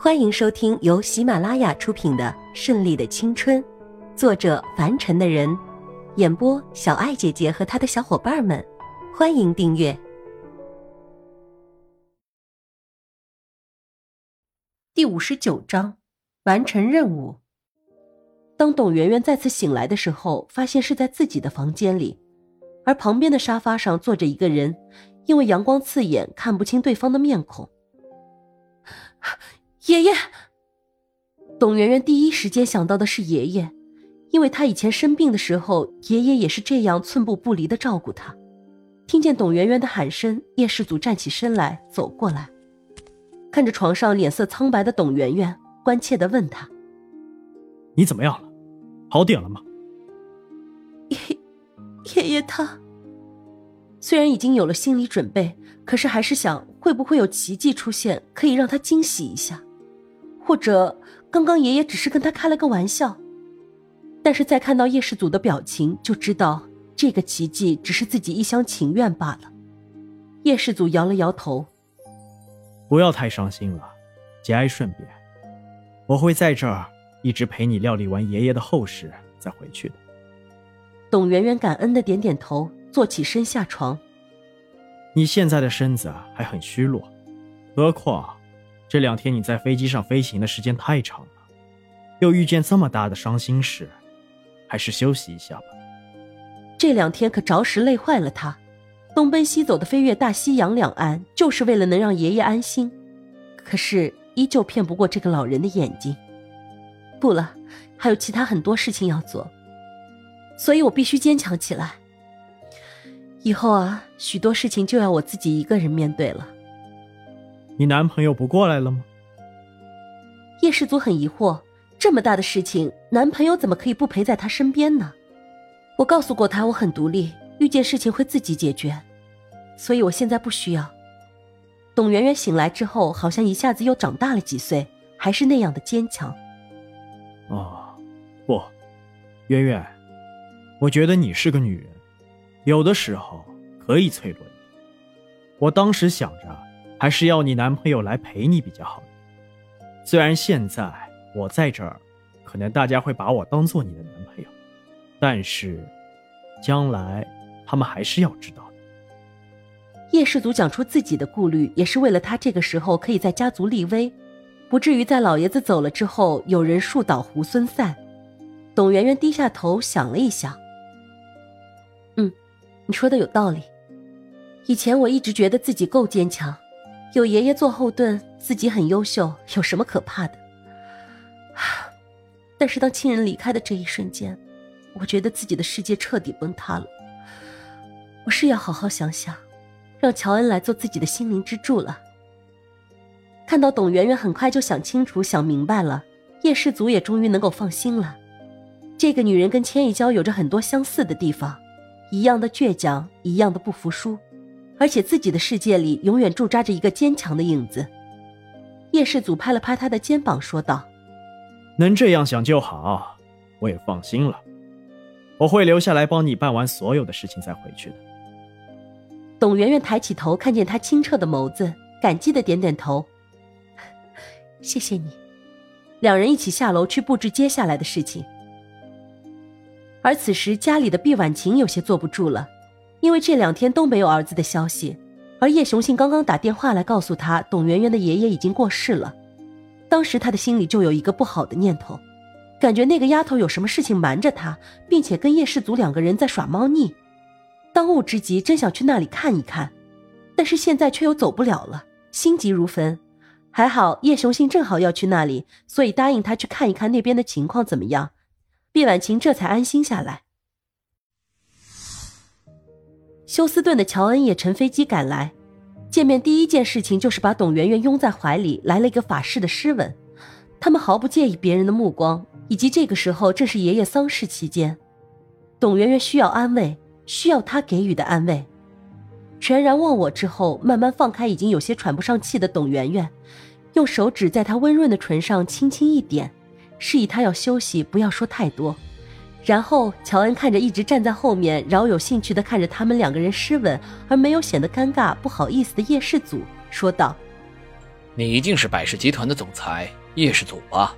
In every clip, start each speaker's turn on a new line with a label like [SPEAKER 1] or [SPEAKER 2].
[SPEAKER 1] 欢迎收听由喜马拉雅出品的《顺利的青春》，作者凡尘的人，演播小爱姐姐和她的小伙伴们。欢迎订阅第五十九章，完成任务。当董媛媛再次醒来的时候，发现是在自己的房间里，而旁边的沙发上坐着一个人，因为阳光刺眼，看不清对方的面孔。爷爷，董媛媛第一时间想到的是爷爷，因为她以前生病的时候，爷爷也是这样寸步不离的照顾她。听见董媛媛的喊声，叶世祖站起身来，走过来，看着床上脸色苍白的董媛媛，关切的问她：“
[SPEAKER 2] 你怎么样了？好点了吗？”
[SPEAKER 1] 爷爷爷他虽然已经有了心理准备，可是还是想会不会有奇迹出现，可以让他惊喜一下。或者，刚刚爷爷只是跟他开了个玩笑，但是再看到叶氏祖的表情，就知道这个奇迹只是自己一厢情愿罢了。叶氏祖摇了摇头：“
[SPEAKER 2] 不要太伤心了，节哀顺变。我会在这儿一直陪你料理完爷爷的后事再回去的。”
[SPEAKER 1] 董媛媛感恩的点点头，坐起身下床。
[SPEAKER 2] 你现在的身子还很虚弱，何况……这两天你在飞机上飞行的时间太长了，又遇见这么大的伤心事，还是休息一下吧。
[SPEAKER 1] 这两天可着实累坏了他，东奔西走的飞越大西洋两岸，就是为了能让爷爷安心。可是依旧骗不过这个老人的眼睛。不了，还有其他很多事情要做，所以我必须坚强起来。以后啊，许多事情就要我自己一个人面对了。
[SPEAKER 2] 你男朋友不过来了吗？
[SPEAKER 1] 叶氏祖很疑惑，这么大的事情，男朋友怎么可以不陪在她身边呢？我告诉过他，我很独立，遇见事情会自己解决，所以我现在不需要。董媛媛醒来之后，好像一下子又长大了几岁，还是那样的坚强。
[SPEAKER 2] 哦，不，媛媛，我觉得你是个女人，有的时候可以脆弱一点。我当时想着。还是要你男朋友来陪你比较好。虽然现在我在这儿，可能大家会把我当做你的男朋友，但是将来他们还是要知道的。
[SPEAKER 1] 叶氏族讲出自己的顾虑，也是为了他这个时候可以在家族立威，不至于在老爷子走了之后有人树倒猢狲散。董媛媛低下头想了一想，嗯，你说的有道理。以前我一直觉得自己够坚强。有爷爷做后盾，自己很优秀，有什么可怕的？但是当亲人离开的这一瞬间，我觉得自己的世界彻底崩塌了。我是要好好想想，让乔恩来做自己的心灵支柱了。看到董媛媛很快就想清楚、想明白了，叶氏族也终于能够放心了。这个女人跟千一娇有着很多相似的地方，一样的倔强，一样的不服输。而且自己的世界里永远驻扎着一个坚强的影子。叶世祖拍了拍他的肩膀，说道：“
[SPEAKER 2] 能这样想就好，我也放心了。我会留下来帮你办完所有的事情再回去的。”
[SPEAKER 1] 董媛媛抬起头，看见他清澈的眸子，感激的点点头：“谢谢你。”两人一起下楼去布置接下来的事情。而此时家里的毕婉晴有些坐不住了。因为这两天都没有儿子的消息，而叶雄信刚刚打电话来告诉他，董媛媛的爷爷已经过世了。当时他的心里就有一个不好的念头，感觉那个丫头有什么事情瞒着他，并且跟叶氏族两个人在耍猫腻。当务之急，真想去那里看一看，但是现在却又走不了了，心急如焚。还好叶雄信正好要去那里，所以答应他去看一看那边的情况怎么样。毕婉晴这才安心下来。休斯顿的乔恩也乘飞机赶来，见面第一件事情就是把董媛媛拥在怀里，来了一个法式的湿吻。他们毫不介意别人的目光，以及这个时候正是爷爷丧事期间，董媛媛需要安慰，需要他给予的安慰。全然忘我之后，慢慢放开已经有些喘不上气的董媛媛，用手指在她温润的唇上轻轻一点，示意她要休息，不要说太多。然后，乔恩看着一直站在后面、饶有兴趣的看着他们两个人湿吻，而没有显得尴尬、不好意思的叶世祖，说道：“
[SPEAKER 3] 你一定是百事集团的总裁叶氏祖吧？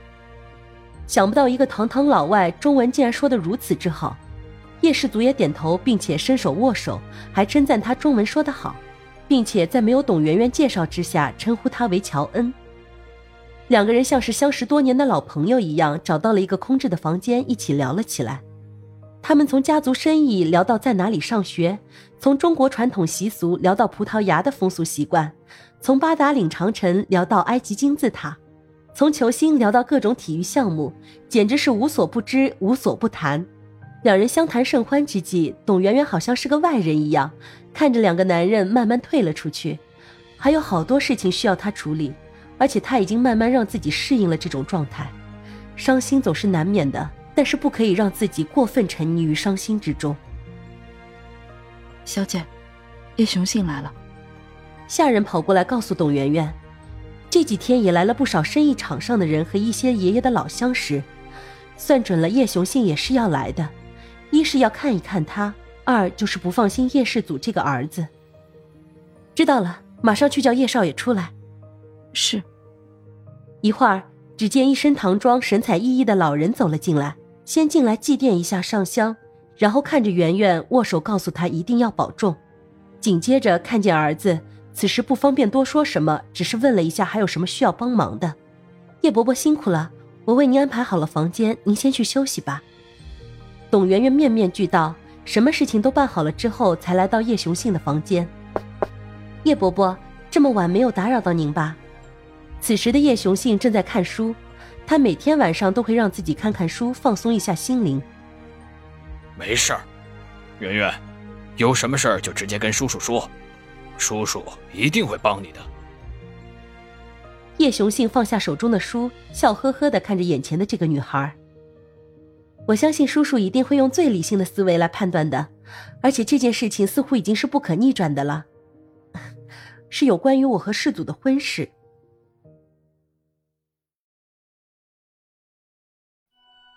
[SPEAKER 1] 想不到一个堂堂老外，中文竟然说得如此之好。叶氏祖也点头，并且伸手握手，还称赞他中文说得好，并且在没有董媛媛介绍之下，称呼他为乔恩。两个人像是相识多年的老朋友一样，找到了一个空置的房间，一起聊了起来。他们从家族生意聊到在哪里上学，从中国传统习俗聊到葡萄牙的风俗习惯，从八达岭长城聊到埃及金字塔，从球星聊到各种体育项目，简直是无所不知，无所不谈。两人相谈甚欢之际，董媛媛好像是个外人一样，看着两个男人慢慢退了出去，还有好多事情需要他处理。而且他已经慢慢让自己适应了这种状态，伤心总是难免的，但是不可以让自己过分沉溺于伤心之中。
[SPEAKER 4] 小姐，叶雄信来了。
[SPEAKER 1] 下人跑过来告诉董媛媛，这几天也来了不少生意场上的人和一些爷爷的老相识，算准了叶雄信也是要来的，一是要看一看他，二就是不放心叶世祖这个儿子。知道了，马上去叫叶少爷出来。
[SPEAKER 4] 是。
[SPEAKER 1] 一会儿，只见一身唐装、神采奕奕的老人走了进来，先进来祭奠一下上香，然后看着圆圆握手，告诉他一定要保重。紧接着看见儿子，此时不方便多说什么，只是问了一下还有什么需要帮忙的。叶伯伯辛苦了，我为您安排好了房间，您先去休息吧。董圆圆面面俱到，什么事情都办好了之后，才来到叶雄信的房间。叶伯伯，这么晚没有打扰到您吧？此时的叶雄信正在看书，他每天晚上都会让自己看看书，放松一下心灵。
[SPEAKER 3] 没事儿，圆圆，有什么事儿就直接跟叔叔说，叔叔一定会帮你的。
[SPEAKER 1] 叶雄信放下手中的书，笑呵呵的看着眼前的这个女孩。我相信叔叔一定会用最理性的思维来判断的，而且这件事情似乎已经是不可逆转的了，是有关于我和世祖的婚事。